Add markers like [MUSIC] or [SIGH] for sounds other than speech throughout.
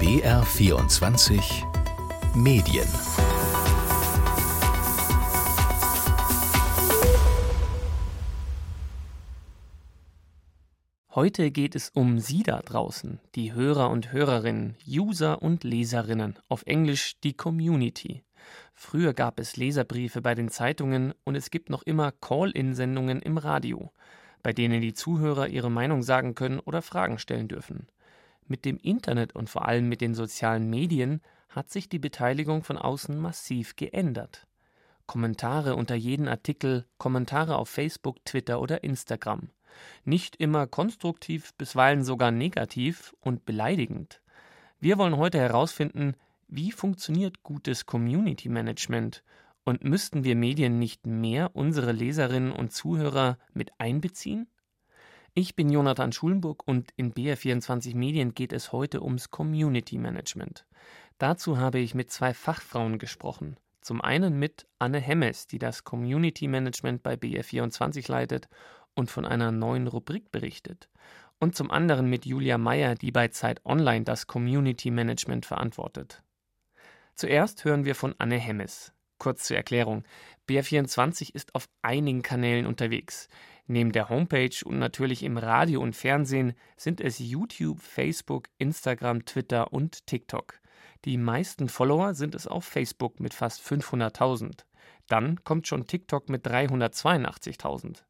BR24 Medien Heute geht es um Sie da draußen, die Hörer und Hörerinnen, User und Leserinnen, auf Englisch die Community. Früher gab es Leserbriefe bei den Zeitungen und es gibt noch immer Call-in-Sendungen im Radio, bei denen die Zuhörer ihre Meinung sagen können oder Fragen stellen dürfen. Mit dem Internet und vor allem mit den sozialen Medien hat sich die Beteiligung von außen massiv geändert. Kommentare unter jeden Artikel, Kommentare auf Facebook, Twitter oder Instagram. Nicht immer konstruktiv, bisweilen sogar negativ und beleidigend. Wir wollen heute herausfinden, wie funktioniert gutes Community Management und müssten wir Medien nicht mehr unsere Leserinnen und Zuhörer mit einbeziehen? Ich bin Jonathan Schulenburg und in BR24 Medien geht es heute ums Community Management. Dazu habe ich mit zwei Fachfrauen gesprochen. Zum einen mit Anne Hemmes, die das Community Management bei BR24 leitet und von einer neuen Rubrik berichtet. Und zum anderen mit Julia Meyer, die bei Zeit Online das Community Management verantwortet. Zuerst hören wir von Anne Hemmes. Kurz zur Erklärung. BR24 ist auf einigen Kanälen unterwegs. Neben der Homepage und natürlich im Radio und Fernsehen sind es YouTube, Facebook, Instagram, Twitter und TikTok. Die meisten Follower sind es auf Facebook mit fast 500.000. Dann kommt schon TikTok mit 382.000.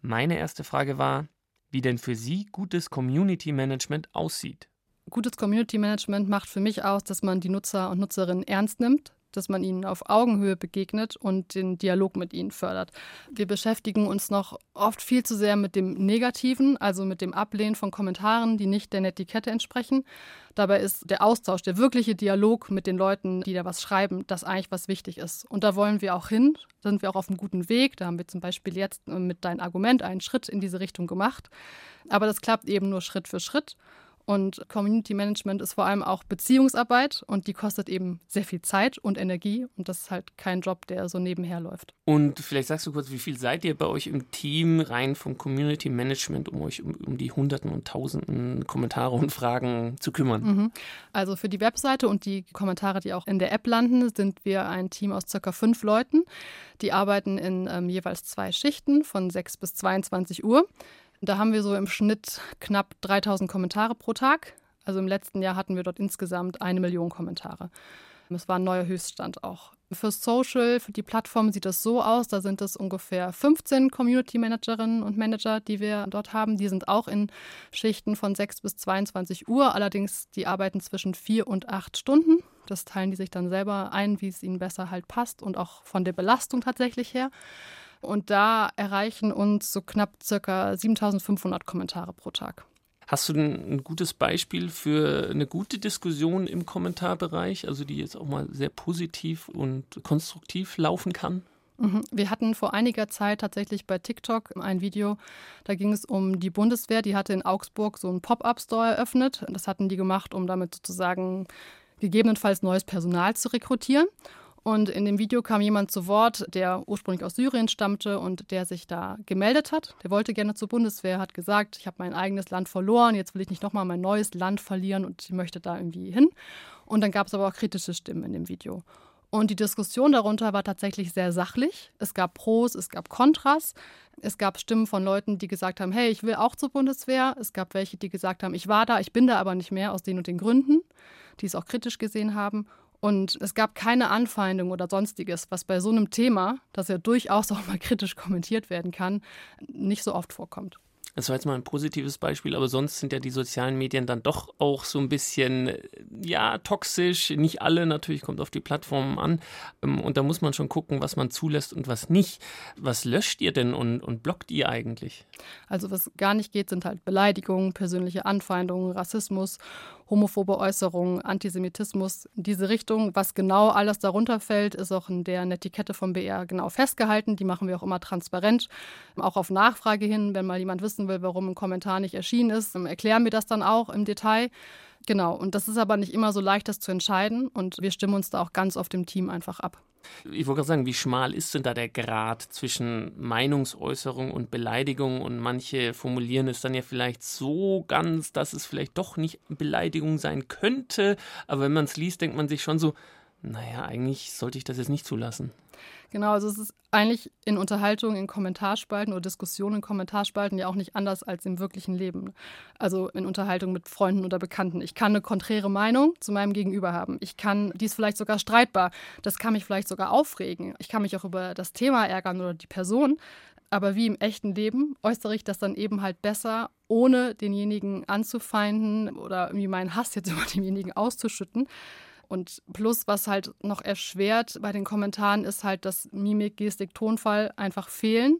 Meine erste Frage war, wie denn für Sie gutes Community Management aussieht. Gutes Community Management macht für mich aus, dass man die Nutzer und Nutzerinnen ernst nimmt, dass man ihnen auf Augenhöhe begegnet und den Dialog mit ihnen fördert. Wir beschäftigen uns noch oft viel zu sehr mit dem Negativen, also mit dem Ablehnen von Kommentaren, die nicht der Netiquette entsprechen. Dabei ist der Austausch, der wirkliche Dialog mit den Leuten, die da was schreiben, das eigentlich was wichtig ist. Und da wollen wir auch hin, da sind wir auch auf einem guten Weg. Da haben wir zum Beispiel jetzt mit deinem Argument einen Schritt in diese Richtung gemacht. Aber das klappt eben nur Schritt für Schritt. Und Community Management ist vor allem auch Beziehungsarbeit und die kostet eben sehr viel Zeit und Energie und das ist halt kein Job, der so nebenher läuft. Und vielleicht sagst du kurz, wie viel seid ihr bei euch im Team rein vom Community Management, um euch um, um die Hunderten und Tausenden Kommentare und Fragen zu kümmern? Mhm. Also für die Webseite und die Kommentare, die auch in der App landen, sind wir ein Team aus circa fünf Leuten. Die arbeiten in ähm, jeweils zwei Schichten von 6 bis 22 Uhr. Da haben wir so im Schnitt knapp 3000 Kommentare pro Tag. Also im letzten Jahr hatten wir dort insgesamt eine Million Kommentare. Es war ein neuer Höchststand auch. Für Social, für die Plattform sieht es so aus, da sind es ungefähr 15 Community Managerinnen und Manager, die wir dort haben. Die sind auch in Schichten von 6 bis 22 Uhr, allerdings die arbeiten zwischen 4 und 8 Stunden. Das teilen die sich dann selber ein, wie es ihnen besser halt passt und auch von der Belastung tatsächlich her. Und da erreichen uns so knapp circa 7500 Kommentare pro Tag. Hast du ein, gutes Beispiel für eine gute Diskussion im Kommentarbereich, also die jetzt auch mal sehr positiv und konstruktiv laufen kann? Mhm. Wir hatten vor einiger Zeit tatsächlich bei TikTok ein Video, da ging es um die Bundeswehr, die hatte in Augsburg so einen Pop-up-Store eröffnet. Das hatten die gemacht, um damit sozusagen gegebenenfalls neues Personal zu rekrutieren. Und in dem Video kam jemand zu Wort, der ursprünglich aus Syrien stammte und der sich da gemeldet hat. Der wollte gerne zur Bundeswehr, hat gesagt, ich habe mein eigenes Land verloren, jetzt will ich nicht nochmal mein neues Land verlieren und ich möchte da irgendwie hin. Und dann gab es aber auch kritische Stimmen in dem Video. Und die Diskussion darunter war tatsächlich sehr sachlich. Es gab Pros, es gab Kontras. Es gab Stimmen von Leuten, die gesagt haben, hey, ich will auch zur Bundeswehr. Es gab welche, die gesagt haben, ich war da, ich bin da aber nicht mehr aus den und den Gründen, die es auch kritisch gesehen haben. Und es gab keine Anfeindung oder sonstiges, was bei so einem Thema, das ja durchaus [LAUGHS] auch mal kritisch kommentiert werden kann, nicht so oft vorkommt. Das war jetzt mal ein positives Beispiel, aber sonst sind ja die sozialen Medien dann doch auch so ein bisschen, ja, toxisch. Nicht alle, natürlich kommt auf die Plattformen an. Ähm, und da muss man schon gucken, was man zulässt und was nicht. Was löscht ihr denn und, und blockt ihr eigentlich? Also, was gar nicht geht, sind halt Beleidigungen, persönliche Anfeindungen, Rassismus homophobe Äußerungen, Antisemitismus in diese Richtung. Was genau alles darunter fällt, ist auch in der Netiquette vom BR genau festgehalten. Die machen wir auch immer transparent. Auch auf Nachfrage hin, wenn mal jemand wissen will, warum ein Kommentar nicht erschienen ist, erklären wir das dann auch im Detail. Genau, und das ist aber nicht immer so leicht, das zu entscheiden. Und wir stimmen uns da auch ganz auf dem Team einfach ab. Ich wollte gerade sagen, wie schmal ist denn da der Grad zwischen Meinungsäußerung und Beleidigung? Und manche formulieren es dann ja vielleicht so ganz, dass es vielleicht doch nicht Beleidigung sein könnte. Aber wenn man es liest, denkt man sich schon so, naja, eigentlich sollte ich das jetzt nicht zulassen. Genau, also es ist eigentlich in Unterhaltung, in Kommentarspalten oder Diskussionen in Kommentarspalten ja auch nicht anders als im wirklichen Leben. Also in Unterhaltung mit Freunden oder Bekannten. Ich kann eine konträre Meinung zu meinem Gegenüber haben. Ich kann, die ist vielleicht sogar streitbar. Das kann mich vielleicht sogar aufregen. Ich kann mich auch über das Thema ärgern oder die Person. Aber wie im echten Leben äußere ich das dann eben halt besser, ohne denjenigen anzufeinden oder irgendwie meinen Hass jetzt [LAUGHS] über denjenigen auszuschütten. Und plus, was halt noch erschwert bei den Kommentaren, ist halt, dass Mimik, Gestik, Tonfall einfach fehlen.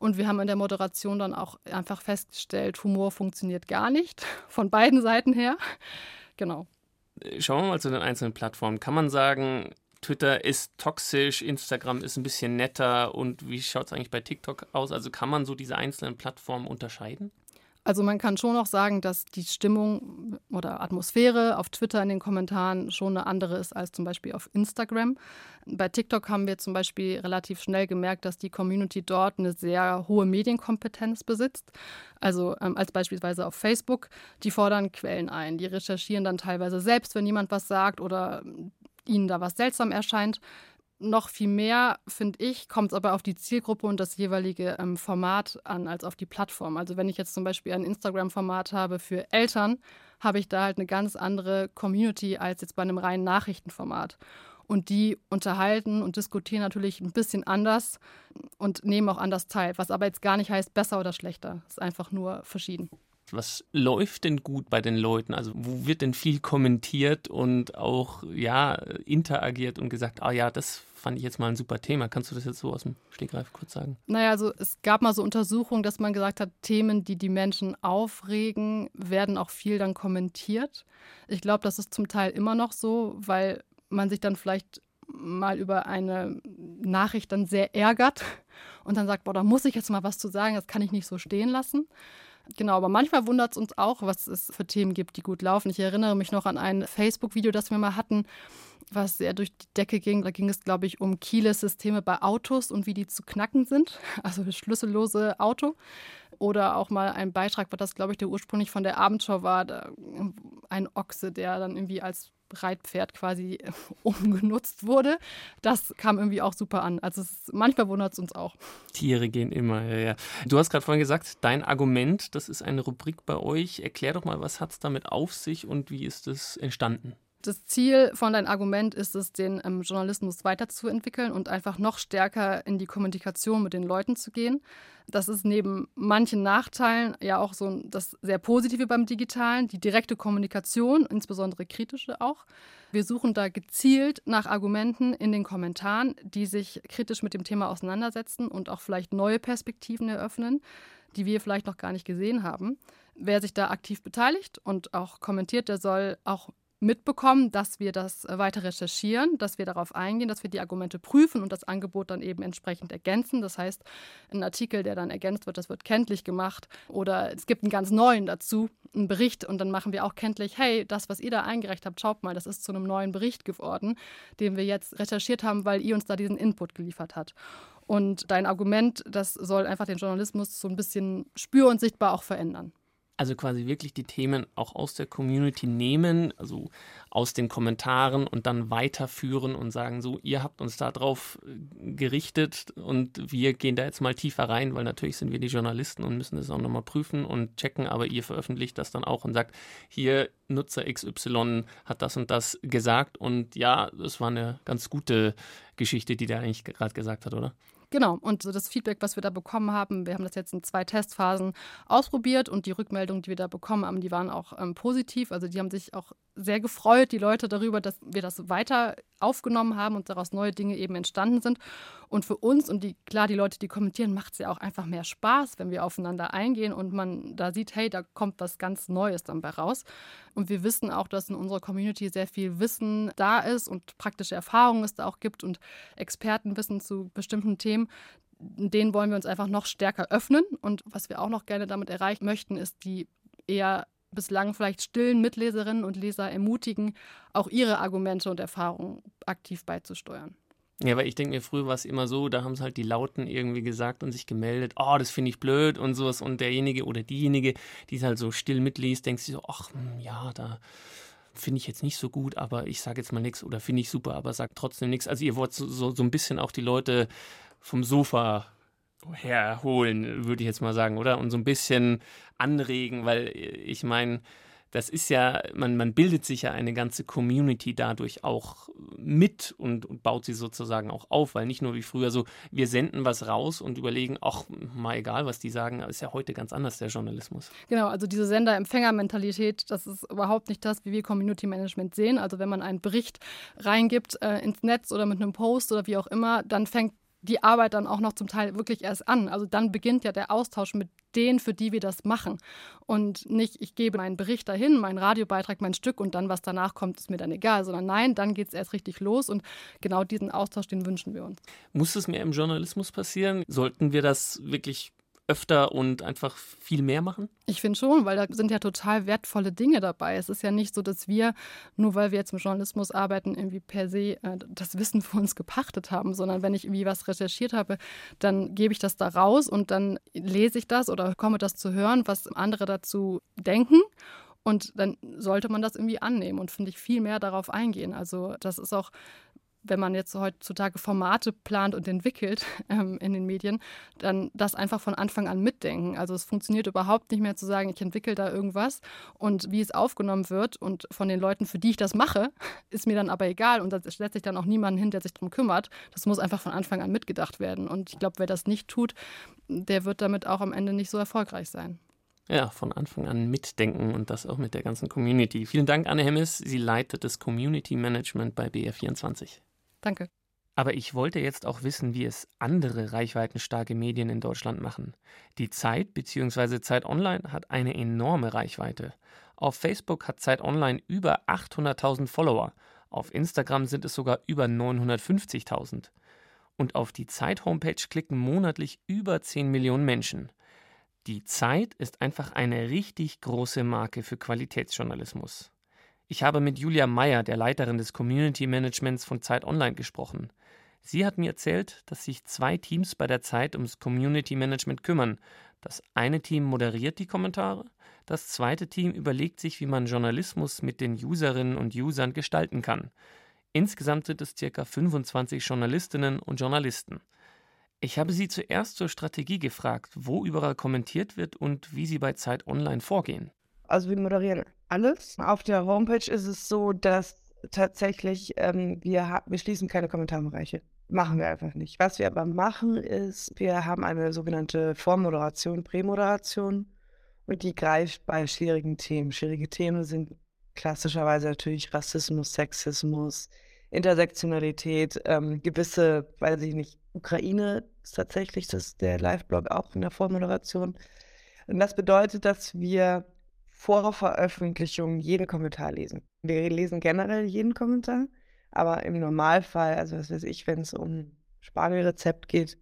Und wir haben in der Moderation dann auch einfach festgestellt, Humor funktioniert gar nicht, [LAUGHS] von beiden Seiten her. Genau. Schauen wir mal zu den einzelnen Plattformen. Kann man sagen, Twitter ist toxisch, Instagram ist ein bisschen netter und wie schaut es eigentlich bei TikTok aus? Also kann man so diese einzelnen Plattformen unterscheiden? Also man kann schon auch sagen, dass die Stimmung oder Atmosphäre auf Twitter in den Kommentaren schon eine andere ist als zum Beispiel auf Instagram. Bei TikTok haben wir zum Beispiel relativ schnell gemerkt, dass die Community dort eine sehr hohe Medienkompetenz besitzt. Also ähm, als beispielsweise auf Facebook, die fordern Quellen ein, die recherchieren dann teilweise selbst, wenn jemand was sagt oder ihnen da was seltsam erscheint noch viel mehr, finde ich, kommt es aber auf die Zielgruppe und das jeweilige ähm, Format an, als auf die Plattform. Also wenn ich jetzt zum Beispiel ein Instagram-Format habe für Eltern, habe ich da halt eine ganz andere Community als jetzt bei einem reinen Nachrichtenformat. Und die unterhalten und diskutieren natürlich ein bisschen anders und nehmen auch anders teil, was aber jetzt gar nicht heißt besser oder schlechter. Es ist einfach nur verschieden. Was läuft denn gut bei den Leuten? Also wo wird denn viel kommentiert und auch ja interagiert und gesagt, ah ja, das fand ich jetzt mal ein super Thema. Kannst du das jetzt so aus dem Stegreif kurz sagen? Naja, also es gab mal so Untersuchungen, dass man gesagt hat, Themen, die die Menschen aufregen, werden auch viel dann kommentiert. Ich glaube, das ist zum Teil immer noch so, weil man sich dann vielleicht mal über eine Nachricht dann sehr ärgert und dann sagt, boah, da muss ich jetzt mal was zu sagen, das kann ich nicht so stehen lassen. Genau, aber manchmal wundert es uns auch, was es für Themen gibt, die gut laufen. Ich erinnere mich noch an ein Facebook-Video, das wir mal hatten, was sehr durch die Decke ging. Da ging es, glaube ich, um Keyless-Systeme bei Autos und wie die zu knacken sind. [LAUGHS] Also das schlüssellose Auto. Oder auch mal ein Beitrag, was das, glaube ich, der ursprünglich von der Abendschau war. ein Ochse, der dann irgendwie als Reitpferd quasi [LAUGHS] umgenutzt wurde. Das kam irgendwie auch super an. Also es, manchmal wundert es uns auch. Tiere gehen immer, ja, ja. Du hast gerade vorhin gesagt, dein Argument, das ist eine Rubrik bei euch. Erklär doch mal, was hat es damit auf sich und wie ist es entstanden? Das Ziel von deinem Argument ist es, den ähm, Journalismus weiterzuentwickeln und einfach noch stärker in die Kommunikation mit den Leuten zu gehen. Das ist neben manchen Nachteilen ja auch so das sehr Positive beim Digitalen, die direkte Kommunikation, insbesondere kritische auch. Wir suchen da gezielt nach Argumenten in den Kommentaren, die sich kritisch mit dem Thema auseinandersetzen und auch vielleicht neue Perspektiven eröffnen, die wir vielleicht noch gar nicht gesehen haben. Wer sich da aktiv beteiligt und auch kommentiert, der soll auch mitbekommen, dass wir das äh, weiter recherchieren, dass wir darauf eingehen, dass wir die Argumente prüfen und das Angebot dann eben entsprechend ergänzen. Das heißt, ein Artikel, der dann ergänzt wird, das wird kenntlich gemacht oder es gibt einen ganz neuen dazu, einen Bericht und dann machen wir auch kenntlich, hey, das, was ihr da eingereicht habt, schaut mal, das ist zu einem neuen Bericht geworden, den wir jetzt recherchiert haben, weil ihr uns da diesen Input geliefert habt. Und dein Argument, das soll einfach den Journalismus so ein bisschen spür- und sichtbar auch verändern. Also quasi wirklich die Themen auch aus der Community nehmen, also aus den Kommentaren und dann weiterführen und sagen, so, ihr habt uns da drauf äh, gerichtet und wir gehen da jetzt mal tiefer rein, weil natürlich sind wir die Journalisten und müssen das auch nochmal prüfen und checken, aber ihr veröffentlicht das dann auch und sagt, hier Nutzer XY hat das und das gesagt und ja, das war eine ganz gute Geschichte, die der eigentlich gerade gesagt hat, oder? Genau, und so das Feedback, was wir da bekommen haben, wir haben das jetzt in zwei Testphasen ausprobiert und die Rückmeldungen, die wir da bekommen haben, die waren auch ähm, positiv. Also die haben sich auch sehr gefreut, die Leute darüber, dass wir das weiter aufgenommen haben und daraus neue Dinge eben entstanden sind. Und für uns und die, klar, die Leute, die kommentieren, macht es ja auch einfach mehr Spaß, wenn wir aufeinander eingehen und man da sieht, hey, da kommt was ganz Neues dann bei raus. Und wir wissen auch, dass in unserer Community sehr viel Wissen da ist und praktische Erfahrungen es da auch gibt und Expertenwissen zu bestimmten Themen. Den wollen wir uns einfach noch stärker öffnen. Und was wir auch noch gerne damit erreichen möchten, ist die eher bislang vielleicht stillen Mitleserinnen und Leser ermutigen, auch ihre Argumente und Erfahrungen aktiv beizusteuern. Ja, weil ich denke mir, früher war es immer so, da haben es halt die Lauten irgendwie gesagt und sich gemeldet, oh, das finde ich blöd und sowas. Und derjenige oder diejenige, die es halt so still mitliest, denkt sich so, ach, hm, ja, da finde ich jetzt nicht so gut, aber ich sage jetzt mal nichts oder finde ich super, aber sagt trotzdem nichts. Also ihr wollt so, so, so ein bisschen auch die Leute vom Sofa herholen, würde ich jetzt mal sagen, oder? Und so ein bisschen anregen, weil ich meine, das ist ja, man, man bildet sich ja eine ganze Community dadurch auch mit und, und, baut sie sozusagen auch auf, weil nicht nur wie früher so, wir senden was raus und überlegen, ach, mal egal, was die sagen, ist ja heute ganz anders der Journalismus. Genau, also diese Sender-Empfänger-Mentalität, das ist überhaupt nicht das, wie wir Community Management sehen. Also wenn man einen Bericht reingibt äh, ins Netz oder mit einem Post oder wie auch immer, dann fängt die Arbeit dann auch noch zum Teil wirklich erst an. Also dann beginnt ja der Austausch mit denen, für die wir das machen. Und nicht, ich gebe meinen Bericht dahin, meinen Radiobeitrag, mein Stück und dann, was danach kommt, ist mir dann egal, sondern nein, dann geht es erst richtig los und genau diesen Austausch, den wünschen wir uns. Muss es mehr im Journalismus passieren? Sollten wir das wirklich öfter und einfach viel mehr machen? Ich finde schon, weil da sind ja total wertvolle Dinge dabei. Es ist ja nicht so, dass wir, nur weil wir jetzt im Journalismus arbeiten, irgendwie per se äh, das Wissen für uns gepachtet haben, sondern wenn ich irgendwie was recherchiert habe, dann gebe ich das da raus und dann lese ich das oder komme das zu hören, was andere dazu denken. Und dann sollte man das irgendwie annehmen und finde ich viel mehr darauf eingehen. Also das ist auch wenn man jetzt heutzutage Formate plant und entwickelt [LAUGHS] ähm, in den Medien, dann das einfach von Anfang an mitdenken. Also es funktioniert überhaupt nicht mehr zu sagen, ich entwickle da irgendwas und wie es aufgenommen wird und von den Leuten, für die ich das mache, [LAUGHS] ist mir dann aber egal und da setzt sich dann auch niemanden hin, der sich darum kümmert. Das muss einfach von Anfang an mitgedacht werden. Und ich glaube, wer das nicht tut, der wird damit auch am Ende nicht so erfolgreich sein. Ja, von Anfang an mitdenken und das auch mit der ganzen Community. Vielen Dank, Anne Hemmes. Sie leitet das Community Management bei BR24. Danke. Aber ich wollte jetzt auch wissen, wie es andere reichweitenstarke Medien in Deutschland machen. Die Zeit bzw. Zeit Online hat eine enorme Reichweite. Auf Facebook hat Zeit Online über 800.000 Follower. Auf Instagram sind es sogar über 950.000. Und auf die Zeit-Homepage klicken monatlich über 10 Millionen Menschen. Die Zeit ist einfach eine richtig große Marke für Qualitätsjournalismus. Ich habe mit Julia Meyer, der Leiterin des Community Managements von Zeit Online, gesprochen. Sie hat mir erzählt, dass sich zwei Teams bei der Zeit ums Community Management kümmern. Das eine Team moderiert die Kommentare, das zweite Team überlegt sich, wie man Journalismus mit den Userinnen und Usern gestalten kann. Insgesamt sind es ca. 25 Journalistinnen und Journalisten. Ich habe sie zuerst zur Strategie gefragt, wo überall kommentiert wird und wie sie bei Zeit Online vorgehen. Also wir moderieren alles. Auf der Homepage ist es so, dass tatsächlich ähm, wir, wir schließen keine Kommentarbereiche. Machen wir einfach nicht. Was wir aber machen, ist, wir haben eine sogenannte Vormoderation, Prämoderation und die greift bei schwierigen Themen. Schwierige Themen sind klassischerweise natürlich Rassismus, Sexismus, Intersektionalität, ähm, gewisse, weiß ich nicht, Ukraine ist tatsächlich das der Live-Blog auch in der Vormoderation. Und das bedeutet, dass wir vor Veröffentlichung jeden Kommentar lesen. Wir lesen generell jeden Kommentar, aber im Normalfall, also was weiß ich, wenn es um Spargelrezept geht,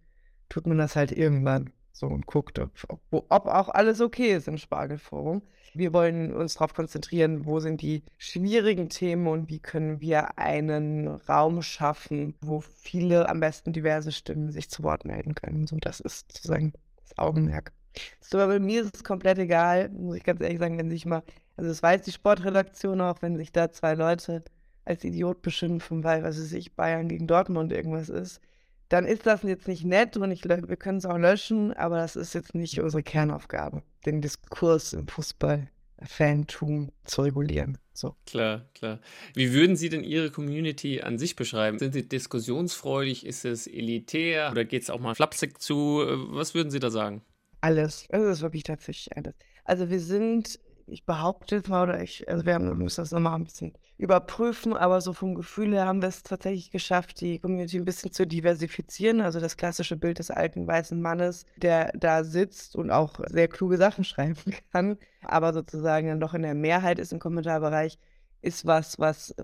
tut man das halt irgendwann so und guckt, ob, ob, ob auch alles okay ist im Spargelforum. Wir wollen uns darauf konzentrieren, wo sind die schwierigen Themen und wie können wir einen Raum schaffen, wo viele, am besten diverse Stimmen sich zu Wort melden können. So, das ist sozusagen das Augenmerk. So, aber mir ist es komplett egal, muss ich ganz ehrlich sagen, wenn sich mal, also das weiß die Sportredaktion auch, wenn sich da zwei Leute als Idiot beschimpfen, weil, was weiß ich, Bayern gegen Dortmund irgendwas ist, dann ist das jetzt nicht nett und ich, wir können es auch löschen, aber das ist jetzt nicht unsere Kernaufgabe, den Diskurs im Fußball. Fantum zu regulieren. So. Klar, klar. Wie würden Sie denn Ihre Community an sich beschreiben? Sind Sie diskussionsfreudig? Ist es elitär? Oder geht es auch mal flapsig zu? Was würden Sie da sagen? Alles. Es ist wirklich tatsächlich alles. Also wir sind, ich behaupte jetzt mal, oder ich, also wir müssen das nochmal ein bisschen überprüfen, aber so vom Gefühl her haben wir es tatsächlich geschafft, die Community ein bisschen zu diversifizieren. Also das klassische Bild des alten weißen Mannes, der da sitzt und auch sehr kluge Sachen [LAUGHS] schreiben kann, aber sozusagen dann doch in der Mehrheit ist im Kommentarbereich, ist was, was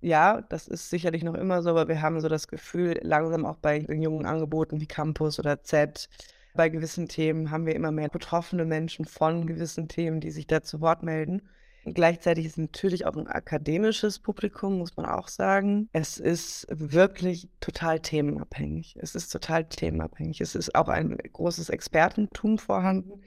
ja, das ist sicherlich noch immer so, aber wir haben so das Gefühl, langsam auch bei den jungen Angeboten wie Campus oder Z, bei gewissen Themen haben wir immer mehr betroffene Menschen von gewissen Themen, die sich da zu Wort melden. Gleichzeitig ist natürlich auch ein akademisches Publikum, muss man auch sagen. Es ist wirklich total themenabhängig. Es ist total themenabhängig. Es ist auch ein großes Expertentum vorhanden.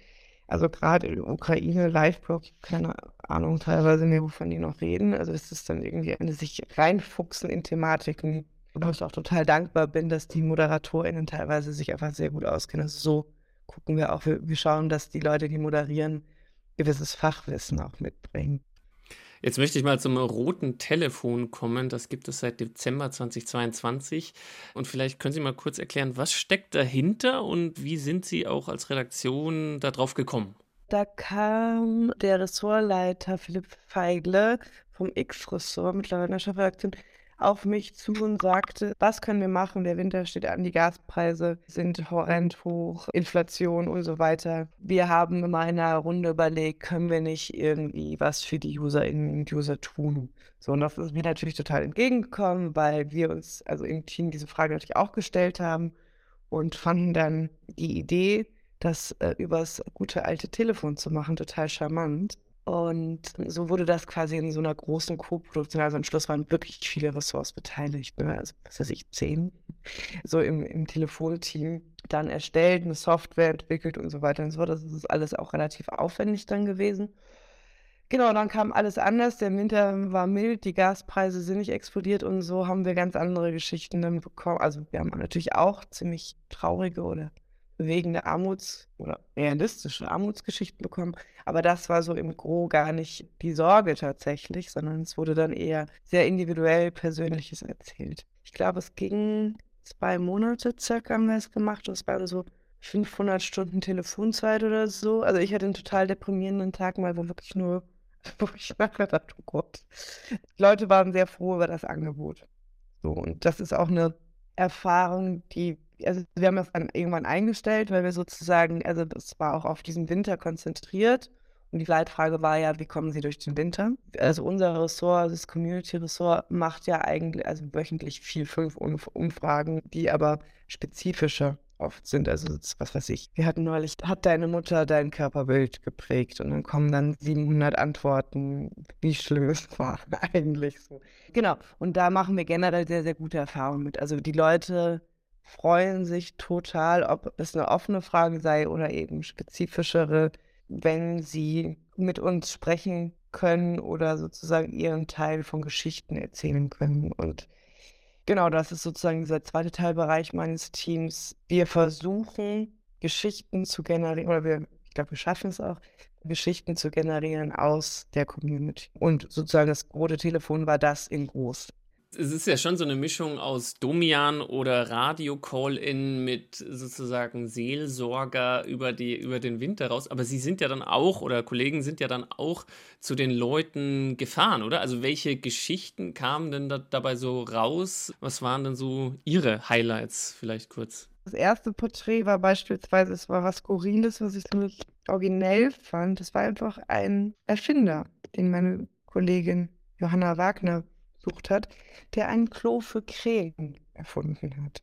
Also gerade in der Ukraine, Liveblog, keine Ahnung teilweise mehr, wovon die noch reden. Also es ist dann irgendwie eine sich reinfuchsen in Thematiken, wo ich auch total dankbar bin, dass die ModeratorInnen teilweise sich einfach sehr gut auskennen. Also so gucken wir auch, wir, wir schauen, dass die Leute, die moderieren, gewisses Fachwissen auch mitbringen. Jetzt möchte ich mal zum roten Telefon kommen. Das gibt es seit Dezember 2022. Und vielleicht können Sie mal kurz erklären, was steckt dahinter und wie sind Sie auch als Redaktion darauf gekommen? Da kam der Ressortleiter Philipp Feigle vom X-Ressort, mittlerweile in der Chefredaktion, auf mich zu und sagte, was können wir machen? Der Winter steht an, die Gaspreise sind horrend hoch, Inflation und so weiter. Wir haben in meiner Runde überlegt, können wir nicht irgendwie was für die Userinnen und User tun? So, und das ist mir natürlich total entgegengekommen, weil wir uns also im Team diese Frage natürlich auch gestellt haben und fanden dann die Idee, das äh, übers gute alte Telefon zu machen, total charmant. Und so wurde das quasi in so einer großen Co-Produktion. Also am Schluss waren wirklich viele Ressorts beteiligt, ne? also was weiß ich, zehn, so im, im Telefonteam dann erstellt, eine Software entwickelt und so weiter und so fort. Das ist alles auch relativ aufwendig dann gewesen. Genau, dann kam alles anders. Der Winter war mild, die Gaspreise sind nicht explodiert und so haben wir ganz andere Geschichten dann bekommen. Also wir haben natürlich auch ziemlich traurige oder bewegende Armuts- oder realistische Armutsgeschichten bekommen. Aber das war so im Gro gar nicht die Sorge tatsächlich, sondern es wurde dann eher sehr individuell Persönliches erzählt. Ich glaube, es ging zwei Monate circa haben wir es gemacht und es waren so 500 Stunden Telefonzeit oder so. Also ich hatte einen total deprimierenden Tag mal, wo wirklich nur, [LAUGHS] wo ich nachher dachte, oh Gott. Die Leute waren sehr froh über das Angebot. So, und das ist auch eine Erfahrung, die also wir haben das dann irgendwann eingestellt, weil wir sozusagen, also das war auch auf diesen Winter konzentriert. Und die Leitfrage war ja, wie kommen Sie durch den Winter? Also unser Ressort, das Community-Ressort, macht ja eigentlich, also wöchentlich vier, fünf Umfragen, die aber spezifischer oft sind. Also was weiß ich. Wir hatten neulich, hat deine Mutter dein Körperbild geprägt? Und dann kommen dann 700 Antworten, wie schlimm es [LAUGHS] war eigentlich so. Genau. Und da machen wir generell sehr, sehr gute Erfahrungen mit. Also die Leute freuen sich total, ob es eine offene Frage sei oder eben spezifischere, wenn sie mit uns sprechen können oder sozusagen ihren Teil von Geschichten erzählen können. Und genau das ist sozusagen dieser zweite Teilbereich meines Teams. Wir versuchen, Geschichten zu generieren, oder wir, ich glaube, wir schaffen es auch, Geschichten zu generieren aus der Community. Und sozusagen das rote Telefon war das in groß es ist ja schon so eine Mischung aus Domian oder Radio-Call-In mit sozusagen Seelsorger über, die, über den Winter raus. Aber Sie sind ja dann auch, oder Kollegen sind ja dann auch zu den Leuten gefahren, oder? Also welche Geschichten kamen denn da, dabei so raus? Was waren denn so Ihre Highlights vielleicht kurz? Das erste Porträt war beispielsweise, es war was Skurriles, was ich ziemlich originell fand. Es war einfach ein Erfinder, den meine Kollegin Johanna Wagner gesucht hat, der ein Klo für Krähen erfunden hat.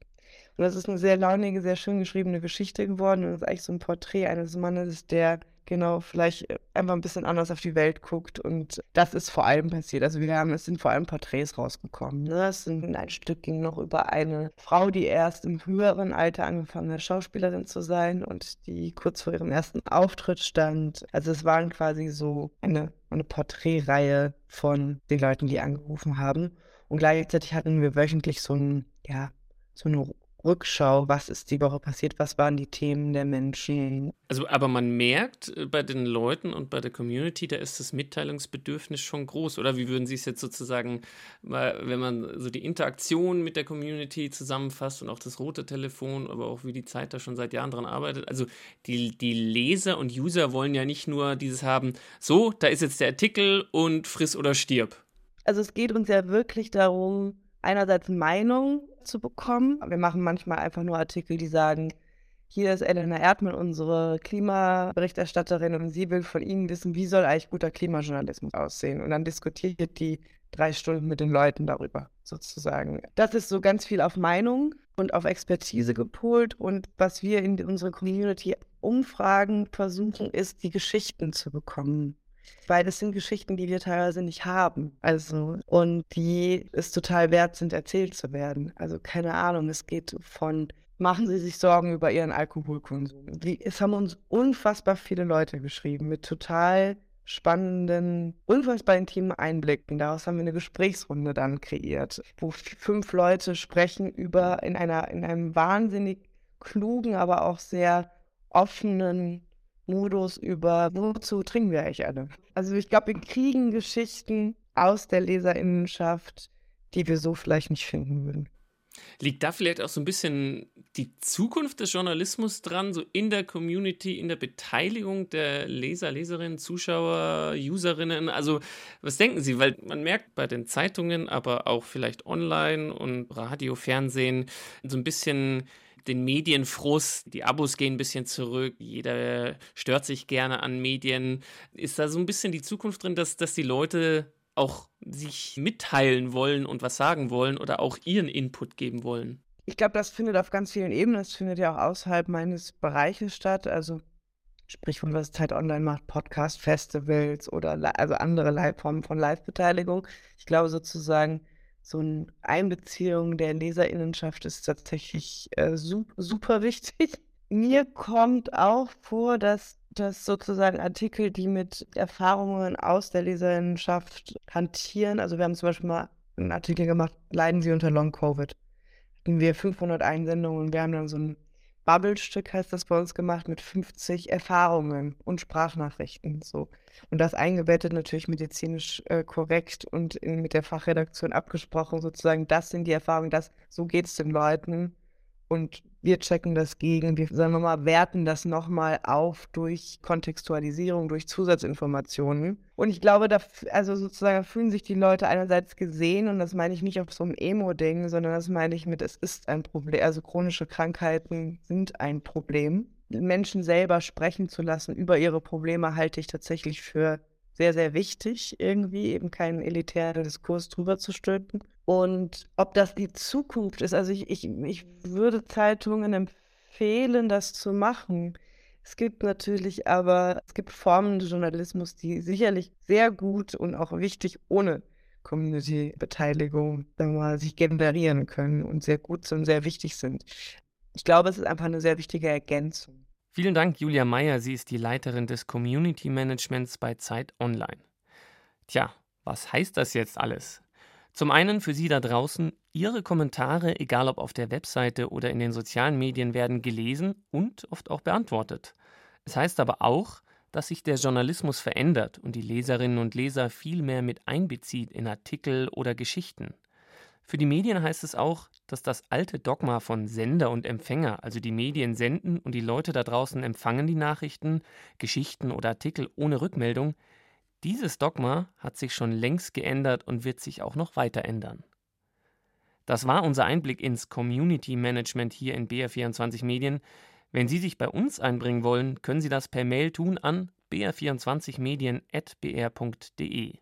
Und das ist eine sehr launige, sehr schön geschriebene Geschichte geworden. Und das ist eigentlich so ein Porträt eines Mannes, der genau vielleicht äh, einfach ein bisschen anders auf die Welt guckt. Und das ist vor allem passiert. Also wir haben, es sind vor allem Porträts rausgekommen. Ne? Es sind ein Stück ging noch über eine Frau, die erst im höheren Alter angefangen hat, Schauspielerin zu sein und die kurz vor ihrem ersten Auftritt stand. Also es waren quasi so eine, eine Porträtreihe von den Leuten, die angerufen haben. Und gleichzeitig hatten wir wöchentlich so ein, ja, so eine Rückschau, was ist die Woche passiert, was waren die Themen der Menschen. Also, aber man merkt äh, bei den Leuten und bei der Community, da ist das Mitteilungsbedürfnis schon groß, oder? Wie würden Sie es jetzt sozusagen, wenn man so die Interaktion mit der Community zusammenfasst und auch das rote Telefon, aber auch wie die Zeit da schon seit Jahren dran arbeitet? Also, die, die Leser und User wollen ja nicht nur dieses haben, so, da ist jetzt der Artikel und friss oder stirb. Also, es geht uns ja wirklich darum, einerseits Meinung zu bekommen. Wir machen manchmal einfach nur Artikel, die sagen, hier ist Elena Erdmann, unsere Klimaberichterstatterin, und sie will von Ihnen wissen, wie soll eigentlich guter Klimajournalismus aussehen. Und dann diskutiert die drei Stunden mit den Leuten darüber, sozusagen. Das ist so ganz viel auf Meinung und auf Expertise gepolt. Und was wir in unserer Community Umfragen versuchen, ist, die Geschichten zu bekommen. Weil das sind Geschichten, die wir teilweise nicht haben. Also, und die es total wert sind, erzählt zu werden. Also, keine Ahnung, es geht von machen Sie sich Sorgen über Ihren Alkoholkonsum. Die, es haben uns unfassbar viele Leute geschrieben mit total spannenden, unfassbar intimen Einblicken. Daraus haben wir eine Gesprächsrunde dann kreiert, wo fünf Leute sprechen über in einer, in einem wahnsinnig klugen, aber auch sehr offenen Modus über, wozu trinken wir eigentlich alle? Also ich glaube, wir kriegen Geschichten aus der Leserinnenschaft, die wir so vielleicht nicht finden würden. Liegt da vielleicht auch so ein bisschen die Zukunft des Journalismus dran, so in der Community, in der Beteiligung der Leser, Leserinnen, Zuschauer, Userinnen? Also, was denken Sie? Weil man merkt bei den Zeitungen, aber auch vielleicht online und Radio, Fernsehen, so ein bisschen den Medienfrust, die Abos gehen ein bisschen zurück, jeder stört sich gerne an Medien. Ist da so ein bisschen die Zukunft drin, dass, dass die Leute auch sich mitteilen wollen und was sagen wollen oder auch ihren Input geben wollen? Ich glaube, das findet auf ganz vielen Ebenen, das findet ja auch außerhalb meines Bereiches statt. Also sprich von was Zeit Online macht, Podcast, Festivals oder also andere Formen von Live-Beteiligung. Ich glaube sozusagen, so eine Einbeziehung der Leserinnenschaft ist tatsächlich äh, super wichtig. [LAUGHS] Mir kommt auch vor, dass, dass sozusagen Artikel, die mit Erfahrungen aus der Leserinnenschaft hantieren, also wir haben zum Beispiel mal einen Artikel gemacht, leiden Sie unter Long-Covid. Hatten wir 500 Einsendungen und wir haben dann so ein Bubble-Stück, heißt das bei uns gemacht, mit 50 Erfahrungen und Sprachnachrichten. So. Und das eingebettet natürlich medizinisch äh, korrekt und in, mit der Fachredaktion abgesprochen, sozusagen, das sind die Erfahrungen, das, so geht es den Leuten. Und wir checken das gegen, wir sagen wir mal, werten das nochmal auf durch Kontextualisierung, durch Zusatzinformationen. Und ich glaube, da also sozusagen fühlen sich die Leute einerseits gesehen und das meine ich nicht auf so einem Emo-Ding, sondern das meine ich mit, es ist ein Problem. Also chronische Krankheiten sind ein Problem. Menschen selber sprechen zu lassen über ihre Probleme halte ich tatsächlich für sehr, sehr wichtig, irgendwie eben keinen elitären Diskurs drüber zu stülpen. Und ob das die Zukunft ist, also ich, ich, ich würde Zeitungen empfehlen, das zu machen. Es gibt natürlich aber, es gibt Formen des Journalismus, die sicherlich sehr gut und auch wichtig ohne Community-Beteiligung sich generieren können und sehr gut und sehr wichtig sind. Ich glaube, es ist einfach eine sehr wichtige Ergänzung. Vielen Dank, Julia Meyer. Sie ist die Leiterin des Community Managements bei Zeit Online. Tja, was heißt das jetzt alles? Zum einen für Sie da draußen, Ihre Kommentare, egal ob auf der Webseite oder in den sozialen Medien, werden gelesen und oft auch beantwortet. Es heißt aber auch, dass sich der Journalismus verändert und die Leserinnen und Leser viel mehr mit einbezieht in Artikel oder Geschichten. Für die Medien heißt es auch, dass das alte Dogma von Sender und Empfänger, also die Medien senden und die Leute da draußen empfangen die Nachrichten, Geschichten oder Artikel ohne Rückmeldung, dieses Dogma hat sich schon längst geändert und wird sich auch noch weiter ändern. Das war unser Einblick ins Community Management hier in BR24 Medien. Wenn Sie sich bei uns einbringen wollen, können Sie das per Mail tun an br24medien.br.de.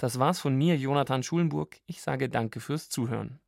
Das war's von mir, Jonathan Schulenburg. Ich sage danke fürs Zuhören.